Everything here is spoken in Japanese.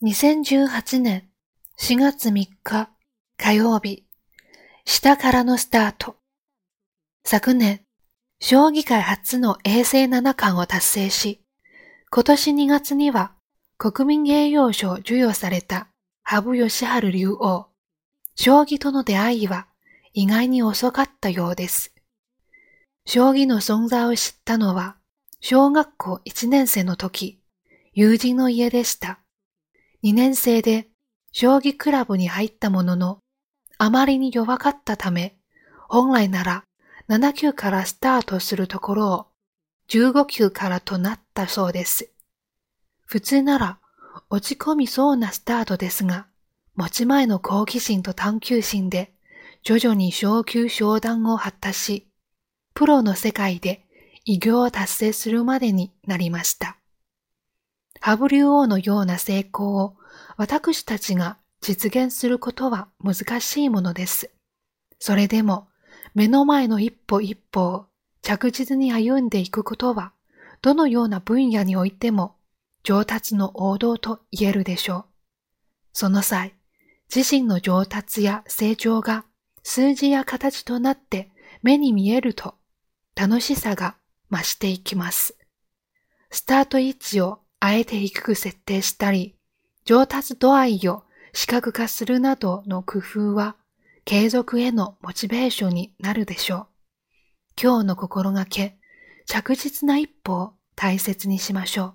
2018年4月3日火曜日、下からのスタート。昨年、将棋界初の衛星七冠を達成し、今年2月には国民栄誉賞授与された羽生善治竜王。将棋との出会いは意外に遅かったようです。将棋の存在を知ったのは小学校1年生の時、友人の家でした。2年生で将棋クラブに入ったものの、あまりに弱かったため、本来なら7級からスタートするところを15級からとなったそうです。普通なら落ち込みそうなスタートですが、持ち前の好奇心と探求心で徐々に昇級昇段を果たし、プロの世界で偉業を達成するまでになりました。ハブ竜王のような成功を私たちが実現することは難しいものです。それでも目の前の一歩一歩を着実に歩んでいくことはどのような分野においても上達の王道と言えるでしょう。その際、自身の上達や成長が数字や形となって目に見えると楽しさが増していきます。スタート位置をあえて低く設定したり、上達度合いを視覚化するなどの工夫は、継続へのモチベーションになるでしょう。今日の心がけ、着実な一歩を大切にしましょう。